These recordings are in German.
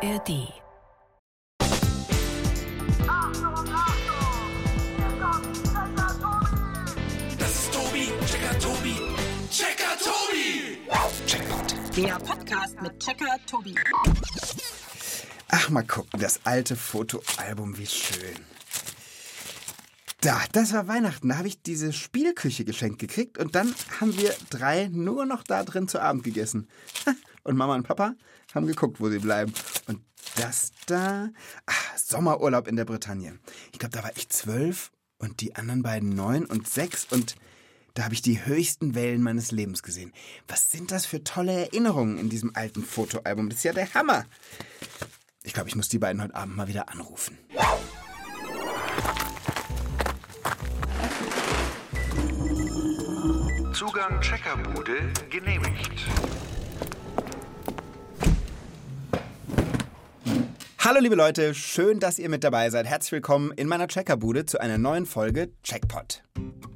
ARD. Das ist Tobi, Checker Tobi, Checker Tobi. Checkpoint. Der Podcast mit Checker Tobi. Ach, mal gucken, das alte Fotoalbum, wie schön. Da, das war Weihnachten. Da habe ich diese Spielküche geschenkt gekriegt und dann haben wir drei nur noch da drin zu Abend gegessen. Und Mama und Papa haben geguckt, wo sie bleiben. Und das da, ach, Sommerurlaub in der Bretagne. Ich glaube, da war ich zwölf und die anderen beiden neun und sechs und da habe ich die höchsten Wellen meines Lebens gesehen. Was sind das für tolle Erinnerungen in diesem alten Fotoalbum? Das ist ja der Hammer. Ich glaube, ich muss die beiden heute Abend mal wieder anrufen. Zugang Checkerbude genehmigt. Hallo liebe Leute, schön, dass ihr mit dabei seid. Herzlich willkommen in meiner Checkerbude zu einer neuen Folge Checkpot.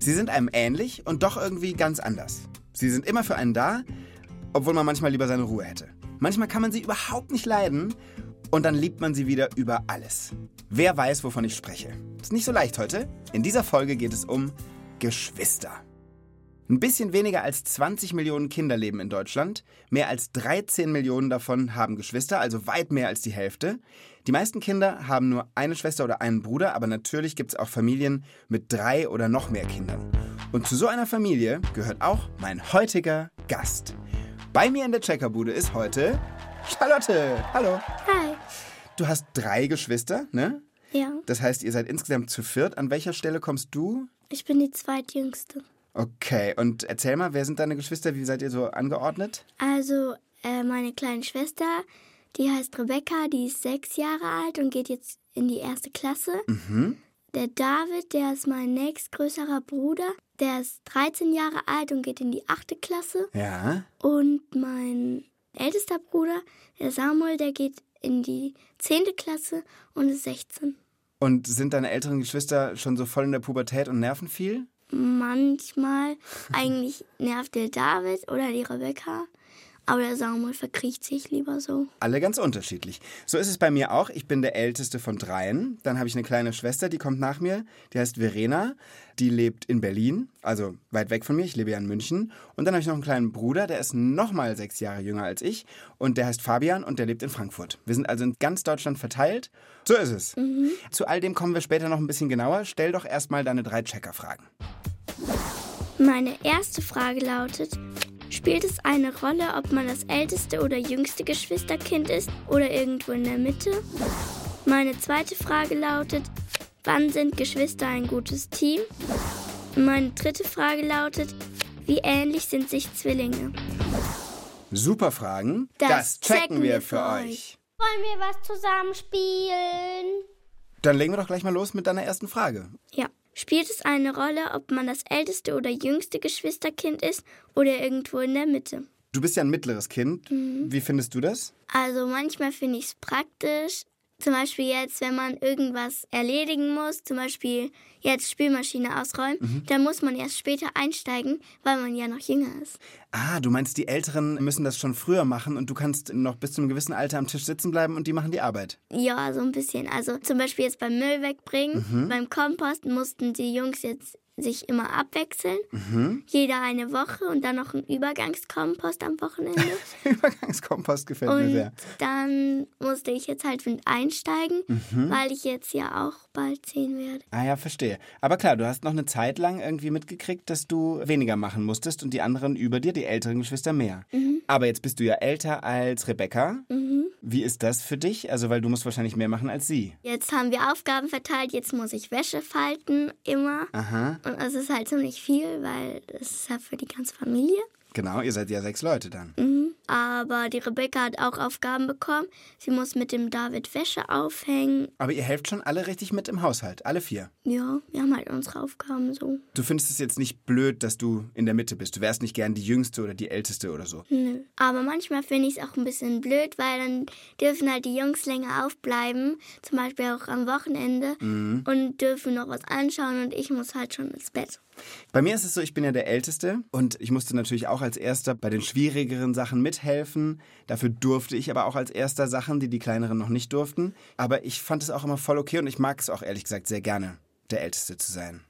Sie sind einem ähnlich und doch irgendwie ganz anders. Sie sind immer für einen da, obwohl man manchmal lieber seine Ruhe hätte. Manchmal kann man sie überhaupt nicht leiden und dann liebt man sie wieder über alles. Wer weiß, wovon ich spreche? Ist nicht so leicht heute. In dieser Folge geht es um Geschwister. Ein bisschen weniger als 20 Millionen Kinder leben in Deutschland. Mehr als 13 Millionen davon haben Geschwister, also weit mehr als die Hälfte. Die meisten Kinder haben nur eine Schwester oder einen Bruder, aber natürlich gibt es auch Familien mit drei oder noch mehr Kindern. Und zu so einer Familie gehört auch mein heutiger Gast. Bei mir in der Checkerbude ist heute Charlotte. Hallo. Hi. Du hast drei Geschwister, ne? Ja, Das heißt, ihr seid insgesamt zu viert. An welcher Stelle kommst du? ich bin die zweitjüngste. Okay, und erzähl mal, wer sind deine Geschwister? Wie seid ihr so angeordnet? Also, äh, meine kleine Schwester, die heißt Rebecca, die ist sechs Jahre alt und geht jetzt in die erste Klasse. Der David, der ist mein nächstgrößerer Bruder, der ist 13 Jahre alt und geht in die achte Klasse. Ja. Und mein ältester Bruder, der Samuel, der geht in die zehnte Klasse und ist 16. Und sind deine älteren Geschwister schon so voll in der Pubertät und nerven viel? Manchmal eigentlich nervt der David oder die Rebecca, aber der Samuel verkriecht sich lieber so. Alle ganz unterschiedlich. So ist es bei mir auch. Ich bin der älteste von dreien. Dann habe ich eine kleine Schwester, die kommt nach mir. Die heißt Verena. Die lebt in Berlin, also weit weg von mir. Ich lebe ja in München. Und dann habe ich noch einen kleinen Bruder, der ist nochmal sechs Jahre jünger als ich. Und der heißt Fabian und der lebt in Frankfurt. Wir sind also in ganz Deutschland verteilt. So ist es. Zu all dem kommen wir später noch ein bisschen genauer. Stell doch erstmal deine drei Checker-Fragen. Meine erste Frage lautet, spielt es eine Rolle, ob man das älteste oder jüngste Geschwisterkind ist oder irgendwo in der Mitte? Meine zweite Frage lautet, wann sind Geschwister ein gutes Team? Meine dritte Frage lautet, wie ähnlich sind sich Zwillinge? Super Fragen. Das checken wir für euch. Wollen wir was zusammen spielen? Dann legen wir doch gleich mal los mit deiner ersten Frage. Ja. Spielt es eine Rolle, ob man das älteste oder jüngste Geschwisterkind ist oder irgendwo in der Mitte? Du bist ja ein mittleres Kind. Wie findest du das? Also manchmal finde ich es praktisch. Zum Beispiel jetzt, wenn man irgendwas erledigen muss, zum Beispiel jetzt Spülmaschine ausräumen, dann muss man erst später einsteigen, weil man ja noch jünger ist. Ah, du meinst, die Älteren müssen das schon früher machen und du kannst noch bis zu einem gewissen Alter am Tisch sitzen bleiben und die machen die Arbeit. Ja, so ein bisschen. Also zum Beispiel jetzt beim Müll wegbringen, beim Kompost mussten die Jungs jetzt sich immer abwechseln. Jeder eine Woche und dann noch ein Übergangskompost am Wochenende. Übergangskompost gefällt mir Und sehr. dann musste ich jetzt halt mit einsteigen, Mhm. weil ich jetzt ja auch bald zehn werde. Ah ja, verstehe. Aber klar, du hast noch eine Zeit lang irgendwie mitgekriegt, dass du weniger machen musstest und die anderen über dir, die älteren Geschwister, mehr. Aber jetzt bist du ja älter als Rebecca. Wie ist das für dich? Also, weil du musst wahrscheinlich mehr machen als sie. Jetzt haben wir Aufgaben verteilt, jetzt muss ich Wäsche falten, immer. Aha. Und es ist halt ziemlich viel, weil es ist ja für die ganze Familie. Genau, ihr seid ja sechs Leute dann. Aber die Rebecca hat auch Aufgaben bekommen. Sie muss mit dem David Wäsche aufhängen. Aber ihr helft schon alle richtig mit im Haushalt, alle vier. Ja, wir haben halt unsere Aufgaben so. Du findest es jetzt nicht blöd, dass du in der Mitte bist. Du wärst nicht gern die Jüngste oder die Älteste oder so. Nö. Aber manchmal finde ich es auch ein bisschen blöd, weil dann dürfen halt die Jungs länger aufbleiben, zum Beispiel auch am Wochenende, und dürfen noch was anschauen und ich muss halt schon ins Bett. Bei mir ist es so, ich bin ja der Älteste und ich musste natürlich auch als Erster bei den schwierigeren Sachen mithelfen. Dafür durfte ich aber auch als Erster Sachen, die die Kleineren noch nicht durften. Aber ich fand es auch immer voll okay und ich mag es auch ehrlich gesagt sehr gerne, der Älteste zu sein.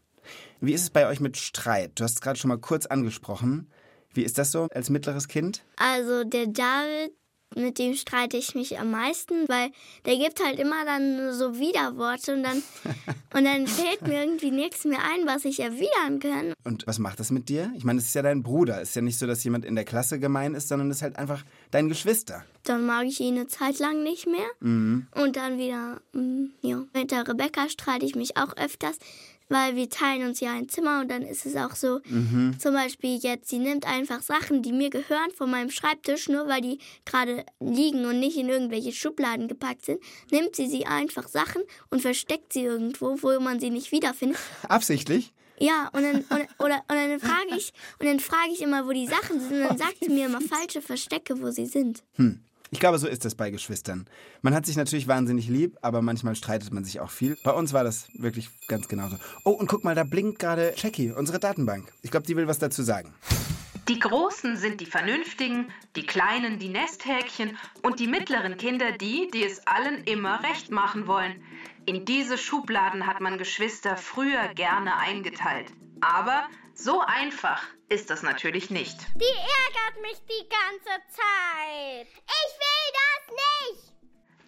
Wie ist es bei euch mit Streit? Du hast es gerade schon mal kurz angesprochen. Wie ist das so als mittleres Kind? Also der David, mit dem streite ich mich am meisten, weil der gibt halt immer dann so Widerworte und dann, und dann fällt mir irgendwie nichts mehr ein, was ich erwidern kann. Und was macht das mit dir? Ich meine, es ist ja dein Bruder. Es ist ja nicht so, dass jemand in der Klasse gemein ist, sondern es ist halt einfach dein Geschwister. Dann mag ich ihn eine Zeit lang nicht mehr. Und dann wieder, mm, ja. Mit der Rebecca streite ich mich auch öfters, weil wir teilen uns ja ein Zimmer und dann ist es auch so, zum Beispiel jetzt, sie nimmt einfach Sachen, die mir gehören von meinem Schreibtisch, nur weil die gerade liegen und nicht in irgendwelche Schubladen gepackt sind, nimmt sie sie einfach Sachen und versteckt sie irgendwo, wo man sie nicht wiederfindet. Absichtlich? Ja, und dann, und, oder, und dann frage ich, und dann frage ich immer, wo die Sachen sind, und dann sagt sie mir immer falsche Verstecke, wo sie sind. Ich glaube, so ist es bei Geschwistern. Man hat sich natürlich wahnsinnig lieb, aber manchmal streitet man sich auch viel. Bei uns war das wirklich ganz genauso. Oh, und guck mal, da blinkt gerade Jackie, unsere Datenbank. Ich glaube, die will was dazu sagen. Die Großen sind die Vernünftigen, die Kleinen die Nesthäkchen und die mittleren Kinder die, die es allen immer recht machen wollen. In diese Schubladen hat man Geschwister früher gerne eingeteilt. Aber so einfach ist das natürlich nicht. Die ärgert mich die ganze Zeit. Ich will das nicht.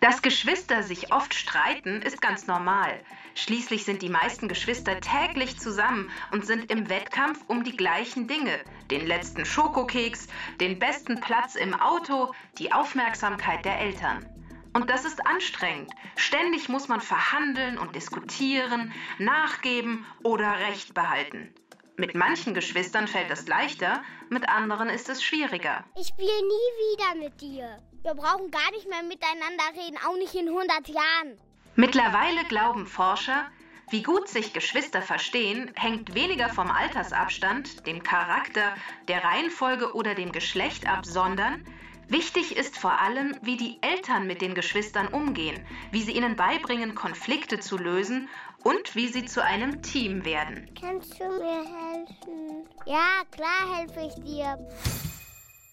Dass Geschwister sich oft streiten, ist ganz normal. Schließlich sind die meisten Geschwister täglich zusammen und sind im Wettkampf um die gleichen Dinge. Den letzten Schokokeks, den besten Platz im Auto, die Aufmerksamkeit der Eltern. Und das ist anstrengend. Ständig muss man verhandeln und diskutieren, nachgeben oder Recht behalten. Mit manchen Geschwistern fällt das leichter, mit anderen ist es schwieriger. Ich spiele nie wieder mit dir. Wir brauchen gar nicht mehr miteinander reden, auch nicht in 100 Jahren. Mittlerweile glauben Forscher, wie gut sich Geschwister verstehen, hängt weniger vom Altersabstand, dem Charakter, der Reihenfolge oder dem Geschlecht ab, sondern wichtig ist vor allem, wie die Eltern mit den Geschwistern umgehen, wie sie ihnen beibringen, Konflikte zu lösen und wie sie zu einem Team werden. Kannst du mir helfen? Ja, klar helfe ich dir.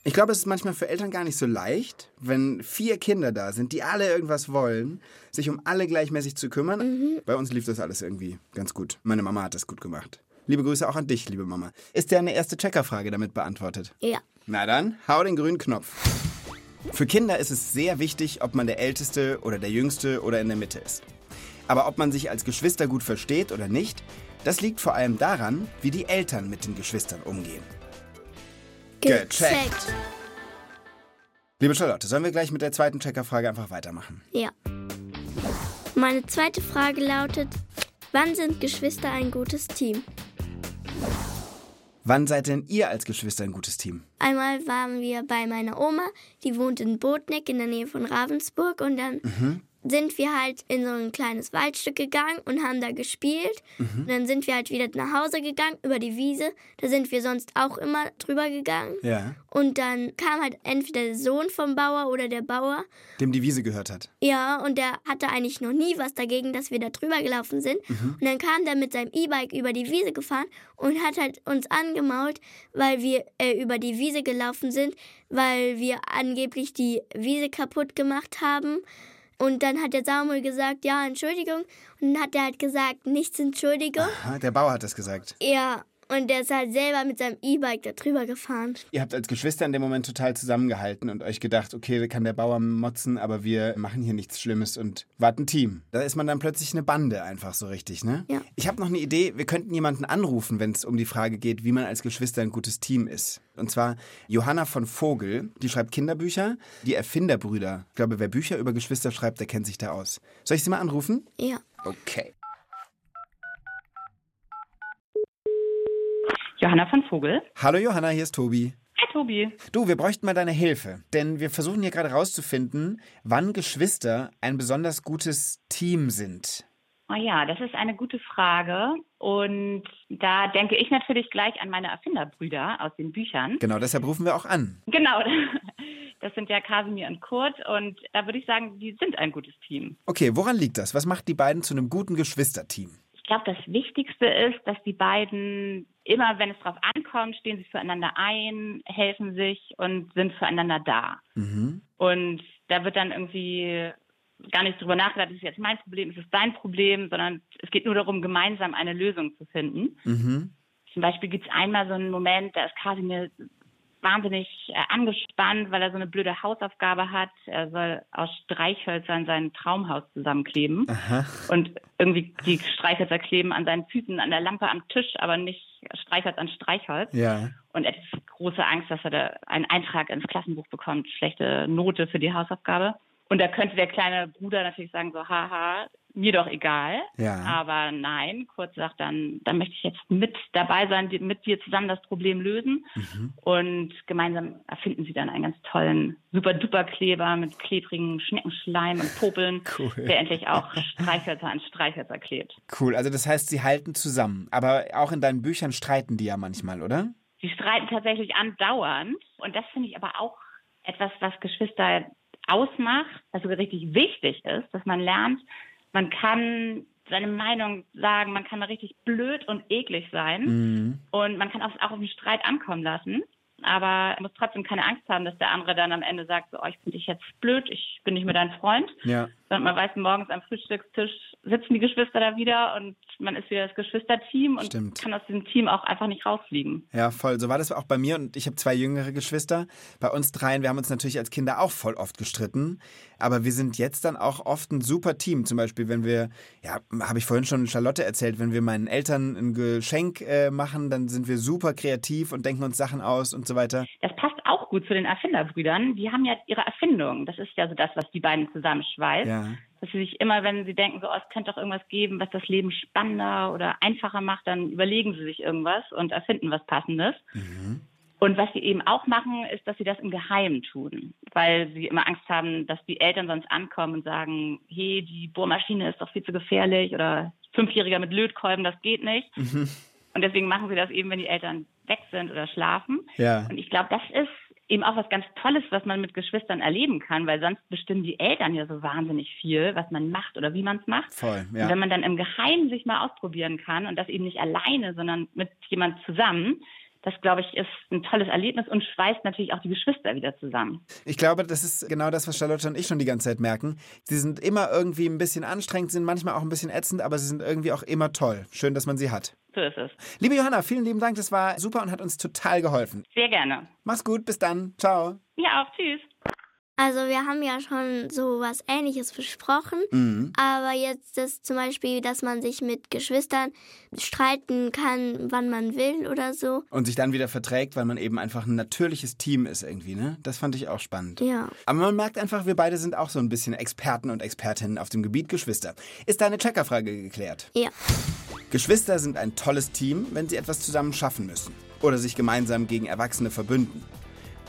Ich glaube, es ist manchmal für Eltern gar nicht so leicht, wenn vier Kinder da sind, die alle irgendwas wollen, sich um alle gleichmäßig zu kümmern. Bei uns lief das alles irgendwie ganz gut. Meine Mama hat das gut gemacht. Liebe Grüße auch an dich, liebe Mama. Ist deine erste Checkerfrage damit beantwortet? Ja. Na dann, hau den grünen Knopf. Für Kinder ist es sehr wichtig, ob man der Älteste oder der Jüngste oder in der Mitte ist. Aber ob man sich als Geschwister gut versteht oder nicht, das liegt vor allem daran, wie die Eltern mit den Geschwistern umgehen. Gecheckt. Liebe Charlotte, sollen wir gleich mit der zweiten Checkerfrage einfach weitermachen? Ja. Meine zweite Frage lautet, wann sind Geschwister ein gutes Team? Wann seid denn ihr als Geschwister ein gutes Team? Einmal waren wir bei meiner Oma, die wohnt in Botneck in der Nähe von Ravensburg und dann sind wir halt in so ein kleines Waldstück gegangen und haben da gespielt. Und dann sind wir halt wieder nach Hause gegangen über die Wiese. Da sind wir sonst auch immer drüber gegangen. Ja. Und dann kam halt entweder der Sohn vom Bauer oder der Bauer. Dem die Wiese gehört hat. Ja, und der hatte eigentlich noch nie was dagegen, dass wir da drüber gelaufen sind. Und dann kam der mit seinem E-Bike über die Wiese gefahren und hat halt uns angemault, weil wir äh, über die Wiese gelaufen sind, weil wir angeblich die Wiese kaputt gemacht haben. Und dann hat der Samuel gesagt, ja, Entschuldigung. Und dann hat er halt gesagt, nichts Entschuldigung. Aha, der Bauer hat das gesagt. Ja, und der ist halt selber mit seinem E-Bike da drüber gefahren. Ihr habt als Geschwister in dem Moment total zusammengehalten und euch gedacht, okay, da kann der Bauer motzen, aber wir machen hier nichts Schlimmes und warten Team. Da ist man dann plötzlich eine Bande einfach so richtig, ne? Ja. Ich habe noch eine Idee, wir könnten jemanden anrufen, wenn es um die Frage geht, wie man als Geschwister ein gutes Team ist. Und zwar Johanna von Vogel, die schreibt Kinderbücher, die Erfinderbrüder. Ich glaube, wer Bücher über Geschwister schreibt, der kennt sich da aus. Soll ich sie mal anrufen? Ja. Okay. Johanna von Vogel. Hallo Johanna, hier ist Tobi. Hi Tobi. Du, wir bräuchten mal deine Hilfe, denn wir versuchen hier gerade rauszufinden, wann Geschwister ein besonders gutes Team sind. Oh ja, das ist eine gute Frage. Und da denke ich natürlich gleich an meine Erfinderbrüder aus den Büchern. Genau, deshalb rufen wir auch an. Genau. Das sind ja Kasimir und Kurt. Und da würde ich sagen, die sind ein gutes Team. Okay, woran liegt das? Was macht die beiden zu einem guten Geschwisterteam? Ich glaube, das Wichtigste ist, dass die beiden immer, wenn es drauf ankommt, stehen sie füreinander ein, helfen sich und sind füreinander da. Mhm. Und da wird dann irgendwie gar nicht drüber nachgedacht, ist es jetzt mein Problem, ist es dein Problem, sondern es geht nur darum, gemeinsam eine Lösung zu finden. Mhm. Zum Beispiel gibt es einmal so einen Moment, da ist Kasimir wahnsinnig äh, angespannt, weil er so eine blöde Hausaufgabe hat. Er soll aus Streichhölzern sein Traumhaus zusammenkleben. Aha. Und irgendwie die Streichhölzer kleben an seinen Füßen, an der Lampe am Tisch, aber nicht Streichholz an Streichholz. Ja. Und er hat große Angst, dass er da einen Eintrag ins Klassenbuch bekommt, schlechte Note für die Hausaufgabe. Und da könnte der kleine Bruder natürlich sagen, so, haha, mir doch egal. Ja. Aber nein, kurz sagt dann, dann möchte ich jetzt mit dabei sein, mit dir zusammen das Problem lösen. Mhm. Und gemeinsam erfinden sie dann einen ganz tollen Super-Duper-Kleber mit klebrigen Schneckenschleim und Popeln, Cool. der endlich auch Streichhölzer an Streichhölzer klebt. Cool. Also das heißt, sie halten zusammen. Aber auch in deinen Büchern streiten die ja manchmal, oder? Sie streiten tatsächlich andauernd. Und das finde ich aber auch etwas, was Geschwister ausmacht, was sogar richtig wichtig ist, dass man lernt, man kann seine Meinung sagen, man kann mal richtig blöd und eklig sein Mhm. und man kann auch, auf den Streit ankommen lassen. Aber muss trotzdem keine Angst haben, dass der andere dann am Ende sagt, so, oh, ich finde dich jetzt blöd, ich bin nicht mehr dein Freund. Ja. Sondern man weiß, morgens am Frühstückstisch sitzen die Geschwister da wieder und man ist wieder das Geschwisterteam und Stimmt. kann aus diesem Team auch einfach nicht rausfliegen. Ja, voll. So war das auch bei mir und ich habe zwei jüngere Geschwister. Bei uns dreien, wir haben uns natürlich als Kinder auch voll oft gestritten, aber wir sind jetzt dann auch oft ein super Team. Zum Beispiel, wenn wir, ja, habe ich vorhin schon Charlotte erzählt, wenn wir meinen Eltern ein Geschenk äh, machen, dann sind wir super kreativ und denken uns Sachen aus und so weiter. Das passt auch gut zu den Erfinderbrüdern. Die haben ja ihre Erfindung. Das ist ja so das, was die beiden zusammenschweißt. Ja. Dass sie sich immer, wenn sie denken, so, oh, es könnte doch irgendwas geben, was das Leben spannender oder einfacher macht, dann überlegen sie sich irgendwas und erfinden was Passendes. Und was sie eben auch machen, ist, dass sie das im Geheimen tun, weil sie immer Angst haben, dass die Eltern sonst ankommen und sagen, hey, die Bohrmaschine ist doch viel zu gefährlich oder Fünfjähriger mit Lötkolben, das geht nicht. Und deswegen machen sie das eben, wenn die Eltern weg sind oder schlafen. Ja. Und ich glaube, das ist eben auch was ganz Tolles, was man mit Geschwistern erleben kann, weil sonst bestimmen die Eltern ja so wahnsinnig viel, was man macht oder wie man es macht. Voll, Und ja. wenn man dann im Geheimen sich mal ausprobieren kann und das eben nicht alleine, sondern mit jemand zusammen, das glaube ich ist ein tolles Erlebnis und schweißt natürlich auch die Geschwister wieder zusammen. Ich glaube, das ist genau das, was Charlotte und ich schon die ganze Zeit merken. Sie sind immer irgendwie ein bisschen anstrengend, sind manchmal auch ein bisschen ätzend, aber sie sind irgendwie auch immer toll. Schön, dass man sie hat. So ist es. Liebe Johanna, vielen lieben Dank, das war super und hat uns total geholfen. Sehr gerne. Mach's gut, bis dann. Ciao. Ja, auch tschüss. Also wir haben ja schon so was Ähnliches besprochen, Mhm. aber jetzt das zum Beispiel, dass man sich mit Geschwistern streiten kann, wann man will oder so. Und sich dann wieder verträgt, weil man eben einfach ein natürliches Team ist irgendwie, ne? Das fand ich auch spannend. Ja. Aber man merkt einfach, wir beide sind auch so ein bisschen Experten und Expertinnen auf dem Gebiet Geschwister. Ist deine Checkerfrage geklärt? Ja. Geschwister sind ein tolles Team, wenn sie etwas zusammen schaffen müssen oder sich gemeinsam gegen Erwachsene verbünden.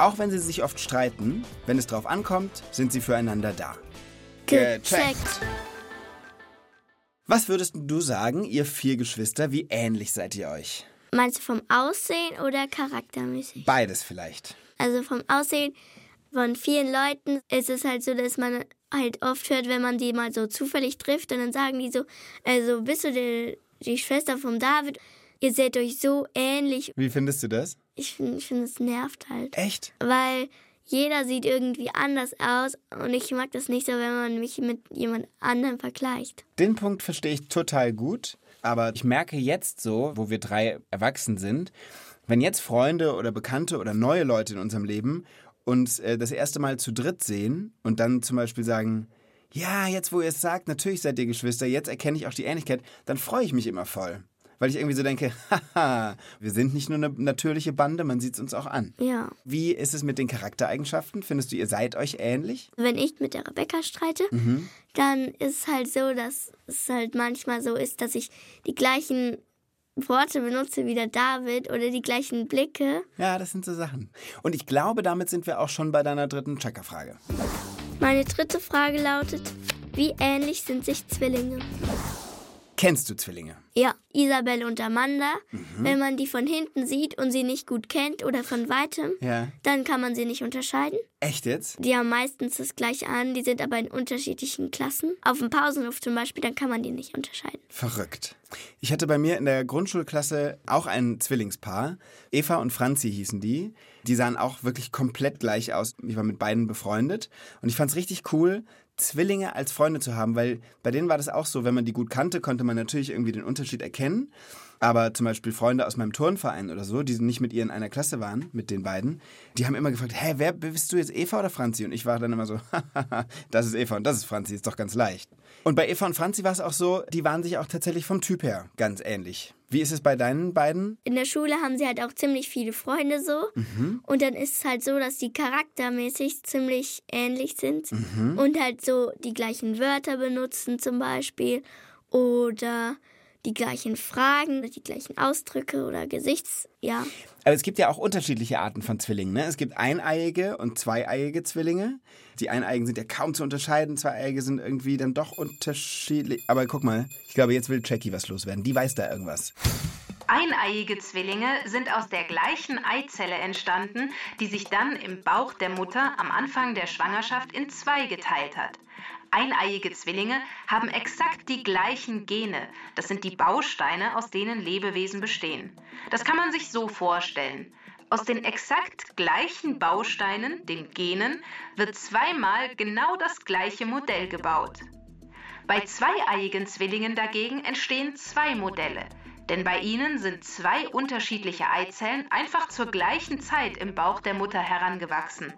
Auch wenn sie sich oft streiten, wenn es drauf ankommt, sind sie füreinander da. Gecheckt. Was würdest du sagen, ihr vier Geschwister, wie ähnlich seid ihr euch? Meinst du vom Aussehen oder charaktermäßig? Beides vielleicht. Also vom Aussehen von vielen Leuten ist es halt so, dass man halt oft hört, wenn man die mal so zufällig trifft und dann sagen die so, also bist du die, die Schwester vom David? Ihr seht euch so ähnlich. Wie findest du das? Ich finde, ich find, es nervt halt. Echt? Weil jeder sieht irgendwie anders aus und ich mag das nicht so, wenn man mich mit jemand anderem vergleicht. Den Punkt verstehe ich total gut, aber ich merke jetzt so, wo wir drei erwachsen sind, wenn jetzt Freunde oder Bekannte oder neue Leute in unserem Leben uns äh, das erste Mal zu dritt sehen und dann zum Beispiel sagen, ja, jetzt wo ihr es sagt, natürlich seid ihr Geschwister, jetzt erkenne ich auch die Ähnlichkeit, dann freue ich mich immer voll. Weil ich irgendwie so denke, haha, wir sind nicht nur eine natürliche Bande, man sieht es uns auch an. Ja. Wie ist es mit den Charaktereigenschaften? Findest du, ihr seid euch ähnlich? Wenn ich mit der Rebecca streite, dann ist es halt so, dass es halt manchmal so ist, dass ich die gleichen Worte benutze wie der David oder die gleichen Blicke. Ja, das sind so Sachen. Und ich glaube, damit sind wir auch schon bei deiner dritten Checkerfrage. Meine dritte Frage lautet, wie ähnlich sind sich Zwillinge? Kennst du Zwillinge? Ja, Isabel und Amanda. Wenn man die von hinten sieht und sie nicht gut kennt oder von weitem, Ja. dann kann man sie nicht unterscheiden. Echt jetzt? Die haben meistens das gleiche an, die sind aber in unterschiedlichen Klassen. Auf dem Pausenhof zum Beispiel, dann kann man die nicht unterscheiden. Verrückt. Ich hatte bei mir in der Grundschulklasse auch ein Zwillingspaar. Eva und Franzi hießen die. Die sahen auch wirklich komplett gleich aus. Ich war mit beiden befreundet. Und ich fand es richtig cool, Zwillinge als Freunde zu haben, weil bei denen war das auch so, wenn man die gut kannte, konnte man natürlich irgendwie den Unterschied erkennen. Aber zum Beispiel Freunde aus meinem Turnverein oder so, die nicht mit ihr in einer Klasse waren, mit den beiden, die haben immer gefragt, hä, wer bist du jetzt Eva oder Franzi? Und ich war dann immer so, das ist Eva und das ist Franzi, ist doch ganz leicht. Und bei Eva und Franzi war es auch so, die waren sich auch tatsächlich vom Typ her ganz ähnlich. Wie ist es bei deinen beiden? In der Schule haben sie halt auch ziemlich viele Freunde so. Und dann ist es halt so, dass die charaktermäßig ziemlich ähnlich sind. Und halt so die gleichen Wörter benutzen zum Beispiel. Oder die gleichen Fragen, die gleichen Ausdrücke oder Gesichts... Ja. Aber es gibt ja auch unterschiedliche Arten von Zwillingen. Ne? Es gibt eineiige und zweieiige Zwillinge. Die eineiigen sind ja kaum zu unterscheiden, zweieiige sind irgendwie dann doch unterschiedlich. Aber guck mal, ich glaube, jetzt will Jackie was loswerden. Die weiß da irgendwas. Eineiige Zwillinge sind aus der gleichen Eizelle entstanden, die sich dann im Bauch der Mutter am Anfang der Schwangerschaft in zwei geteilt hat. Eineiige Zwillinge haben exakt die gleichen Gene. Das sind die Bausteine, aus denen Lebewesen bestehen. Das kann man sich so vorstellen. Aus den exakt gleichen Bausteinen, den Genen, wird zweimal genau das gleiche Modell gebaut. Bei zweieiigen Zwillingen dagegen entstehen zwei Modelle. Denn bei ihnen sind zwei unterschiedliche Eizellen einfach zur gleichen Zeit im Bauch der Mutter herangewachsen.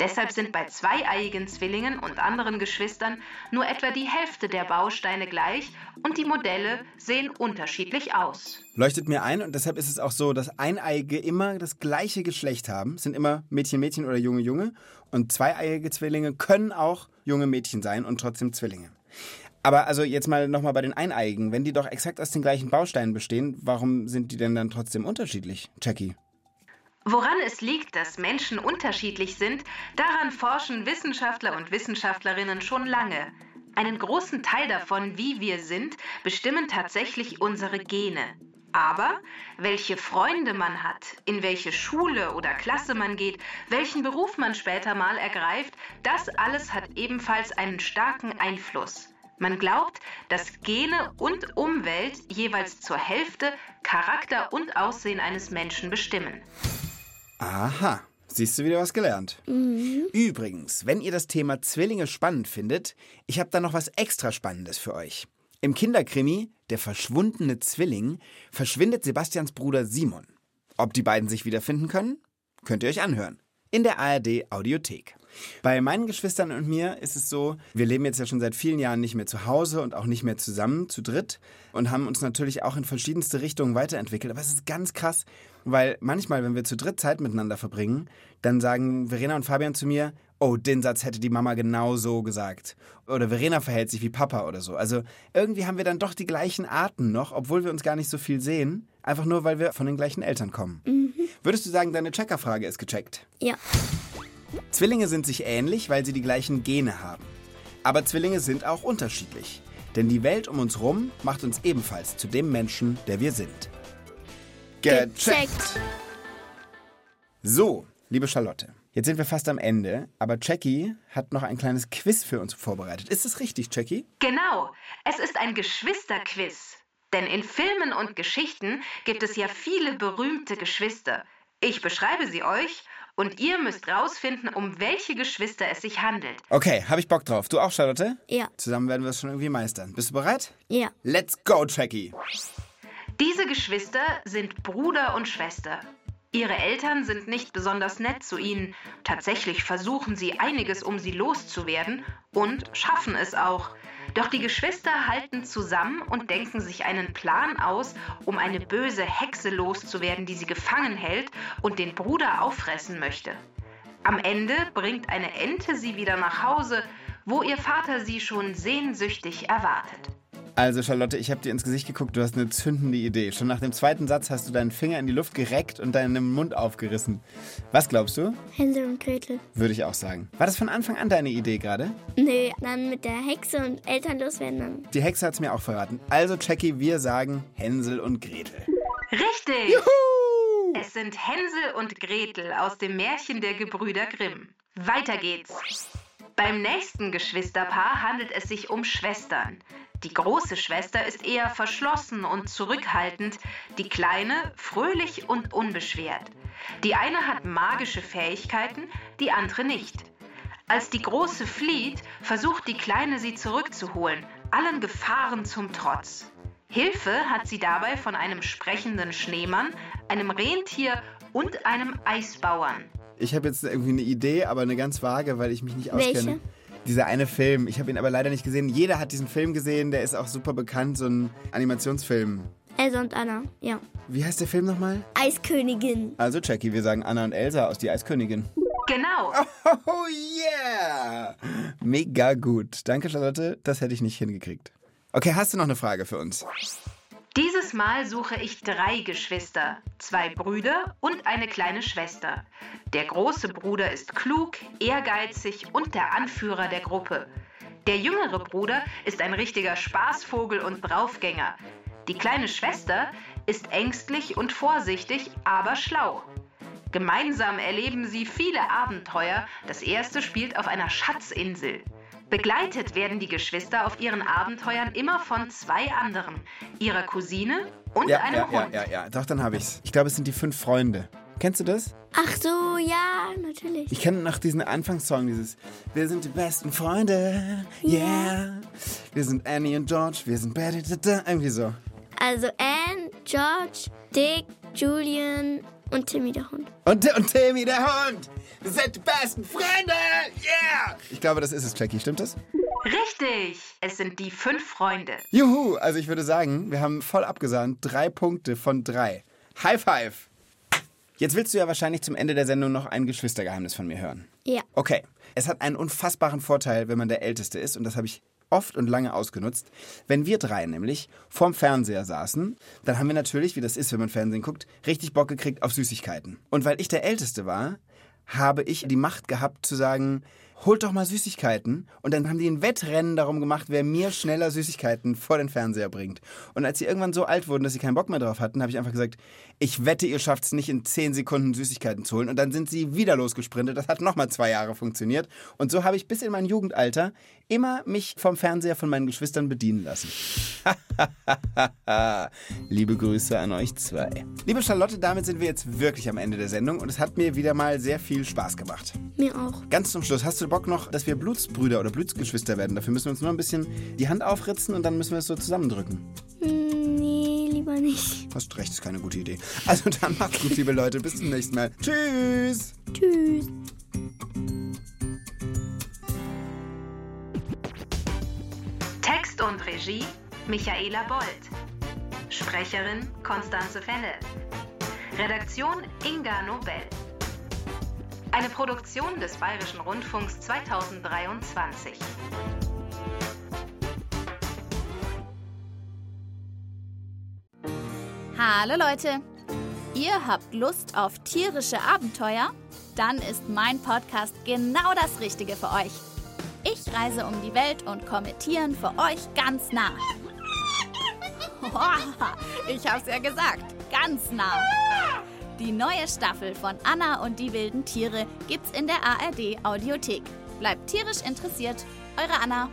Deshalb sind bei zweieiigen Zwillingen und anderen Geschwistern nur etwa die Hälfte der Bausteine gleich und die Modelle sehen unterschiedlich aus. Leuchtet mir ein und deshalb ist es auch so, dass Eineiige immer das gleiche Geschlecht haben. Sind immer Mädchen, Mädchen oder Junge, Junge. Und zweieiige Zwillinge können auch junge Mädchen sein und trotzdem Zwillinge. Aber also jetzt mal nochmal bei den Eineigen. Wenn die doch exakt aus den gleichen Bausteinen bestehen, warum sind die denn dann trotzdem unterschiedlich, Jackie? Woran es liegt, dass Menschen unterschiedlich sind, daran forschen Wissenschaftler und Wissenschaftlerinnen schon lange. Einen großen Teil davon, wie wir sind, bestimmen tatsächlich unsere Gene. Aber welche Freunde man hat, in welche Schule oder Klasse man geht, welchen Beruf man später mal ergreift, das alles hat ebenfalls einen starken Einfluss. Man glaubt, dass Gene und Umwelt jeweils zur Hälfte Charakter und Aussehen eines Menschen bestimmen. Aha, siehst du wieder was gelernt. Übrigens, wenn ihr das Thema Zwillinge spannend findet, ich habe da noch was extra Spannendes für euch. Im Kinderkrimi Der verschwundene Zwilling verschwindet Sebastians Bruder Simon. Ob die beiden sich wiederfinden können? Könnt ihr euch anhören. In der ARD Audiothek. Bei meinen Geschwistern und mir ist es so, wir leben jetzt ja schon seit vielen Jahren nicht mehr zu Hause und auch nicht mehr zusammen, zu dritt und haben uns natürlich auch in verschiedenste Richtungen weiterentwickelt. Aber es ist ganz krass, weil manchmal, wenn wir zu dritt Zeit miteinander verbringen, dann sagen Verena und Fabian zu mir, oh, den Satz hätte die Mama genau so gesagt. Oder Verena verhält sich wie Papa oder so. Also irgendwie haben wir dann doch die gleichen Arten noch, obwohl wir uns gar nicht so viel sehen. Einfach nur, weil wir von den gleichen Eltern kommen. Würdest du sagen, deine Checkerfrage ist gecheckt? Ja. Zwillinge sind sich ähnlich, weil sie die gleichen Gene haben. Aber Zwillinge sind auch unterschiedlich. Denn die Welt um uns rum macht uns ebenfalls zu dem Menschen, der wir sind. Gecheckt. So, liebe Charlotte, jetzt sind wir fast am Ende, aber Jackie hat noch ein kleines Quiz für uns vorbereitet. Ist es richtig, Jackie? Genau, es ist ein Geschwisterquiz. Denn in Filmen und Geschichten gibt es ja viele berühmte Geschwister. Ich beschreibe sie euch und ihr müsst rausfinden, um welche Geschwister es sich handelt. Okay, habe ich Bock drauf. Du auch, Charlotte? Ja. Zusammen werden wir es schon irgendwie meistern. Bist du bereit? Ja. Let's go, Jackie. Diese Geschwister sind Bruder und Schwester. Ihre Eltern sind nicht besonders nett zu ihnen. Tatsächlich versuchen sie einiges, um sie loszuwerden und schaffen es auch. Doch die Geschwister halten zusammen und denken sich einen Plan aus, um eine böse Hexe loszuwerden, die sie gefangen hält und den Bruder auffressen möchte. Am Ende bringt eine Ente sie wieder nach Hause, wo ihr Vater sie schon sehnsüchtig erwartet. Also Charlotte, ich habe dir ins Gesicht geguckt, du hast eine zündende Idee. Schon nach dem zweiten Satz hast du deinen Finger in die Luft gereckt und deinen Mund aufgerissen. Was glaubst du? Hänsel und Gretel. Würde ich auch sagen. War das von Anfang an deine Idee gerade? Nee, dann mit der Hexe und Eltern loswerden dann. Die Hexe hat es mir auch verraten. Also Jackie, wir sagen Hänsel und Gretel. Richtig! Juhu! Es sind Hänsel und Gretel aus dem Märchen der Gebrüder Grimm. Weiter geht's. Beim nächsten Geschwisterpaar handelt es sich um Schwestern. Die große Schwester ist eher verschlossen und zurückhaltend, die kleine fröhlich und unbeschwert. Die eine hat magische Fähigkeiten, die andere nicht. Als die große flieht, versucht die kleine sie zurückzuholen, allen Gefahren zum Trotz. Hilfe hat sie dabei von einem sprechenden Schneemann, einem Rentier und einem Eisbauern. Ich habe jetzt irgendwie eine Idee, aber eine ganz vage, weil ich mich nicht auskenne. Welche? Dieser eine Film, ich habe ihn aber leider nicht gesehen. Jeder hat diesen Film gesehen, der ist auch super bekannt, so ein Animationsfilm. Elsa und Anna, ja. Wie heißt der Film nochmal? Eiskönigin. Also Jackie, wir sagen Anna und Elsa aus Die Eiskönigin. Genau. Oh yeah! Mega gut. Danke, Charlotte. Das hätte ich nicht hingekriegt. Okay, hast du noch eine Frage für uns? Dieses Mal suche ich drei Geschwister, zwei Brüder und eine kleine Schwester. Der große Bruder ist klug, ehrgeizig und der Anführer der Gruppe. Der jüngere Bruder ist ein richtiger Spaßvogel und Draufgänger. Die kleine Schwester ist ängstlich und vorsichtig, aber schlau. Gemeinsam erleben sie viele Abenteuer. Das erste spielt auf einer Schatzinsel. Begleitet werden die Geschwister auf ihren Abenteuern immer von zwei anderen, ihrer Cousine und Ja, einem ja, ja, Hund. ja, ja. Doch, dann habe ich's. Ich glaube, es sind die fünf Freunde. Kennst du das? Ach so, ja, natürlich. Ich kenne noch diesen Anfangssong, dieses Wir sind die besten Freunde, yeah. Wir sind Annie und George, wir sind Betty, da, da, irgendwie so. Also Anne, George, Dick, Julian und Timmy der Hund. Und, und Timmy, der Hund. Wir sind die besten Freunde, yeah. Ich glaube, das ist es, Jackie. Stimmt das? Richtig, es sind die fünf Freunde. Juhu, also ich würde sagen, wir haben voll abgesahnt. Drei Punkte von drei. High five. Jetzt willst du ja wahrscheinlich zum Ende der Sendung noch ein Geschwistergeheimnis von mir hören. Ja. Okay, es hat einen unfassbaren Vorteil, wenn man der Älteste ist, und das habe ich oft und lange ausgenutzt. Wenn wir drei nämlich vorm Fernseher saßen, dann haben wir natürlich, wie das ist, wenn man Fernsehen guckt, richtig Bock gekriegt auf Süßigkeiten. Und weil ich der Älteste war, habe ich die Macht gehabt zu sagen, holt doch mal Süßigkeiten. Und dann haben die ein Wettrennen darum gemacht, wer mir schneller Süßigkeiten vor den Fernseher bringt. Und als sie irgendwann so alt wurden, dass sie keinen Bock mehr drauf hatten, habe ich einfach gesagt, ich wette, ihr schafft es nicht in 10 Sekunden Süßigkeiten zu holen. Und dann sind sie wieder losgesprintet. Das hat nochmal zwei Jahre funktioniert. Und so habe ich bis in mein Jugendalter immer mich vom Fernseher von meinen Geschwistern bedienen lassen. Liebe Grüße an euch zwei. Liebe Charlotte, damit sind wir jetzt wirklich am Ende der Sendung und es hat mir wieder mal sehr viel Spaß gemacht. Mir auch. Ganz zum Schluss, hast du Bock noch, dass wir Blutsbrüder oder Blutsgeschwister werden? Dafür müssen wir uns nur ein bisschen die Hand aufritzen und dann müssen wir es so zusammendrücken. Hm, nee, lieber nicht. Hast recht, ist keine gute Idee. Also dann macht's gut, liebe Leute. Bis zum nächsten Mal. Tschüss. Tschüss. Text und Regie Michaela Bold. Sprecherin Konstanze Fenne. Redaktion Inga Nobel. Eine Produktion des Bayerischen Rundfunks 2023. Hallo Leute! Ihr habt Lust auf tierische Abenteuer? Dann ist mein Podcast genau das Richtige für euch. Ich reise um die Welt und komme Tieren für euch ganz nah. Ich hab's ja gesagt, ganz nah. Die neue Staffel von Anna und die wilden Tiere gibt's in der ARD Audiothek. Bleibt tierisch interessiert, eure Anna.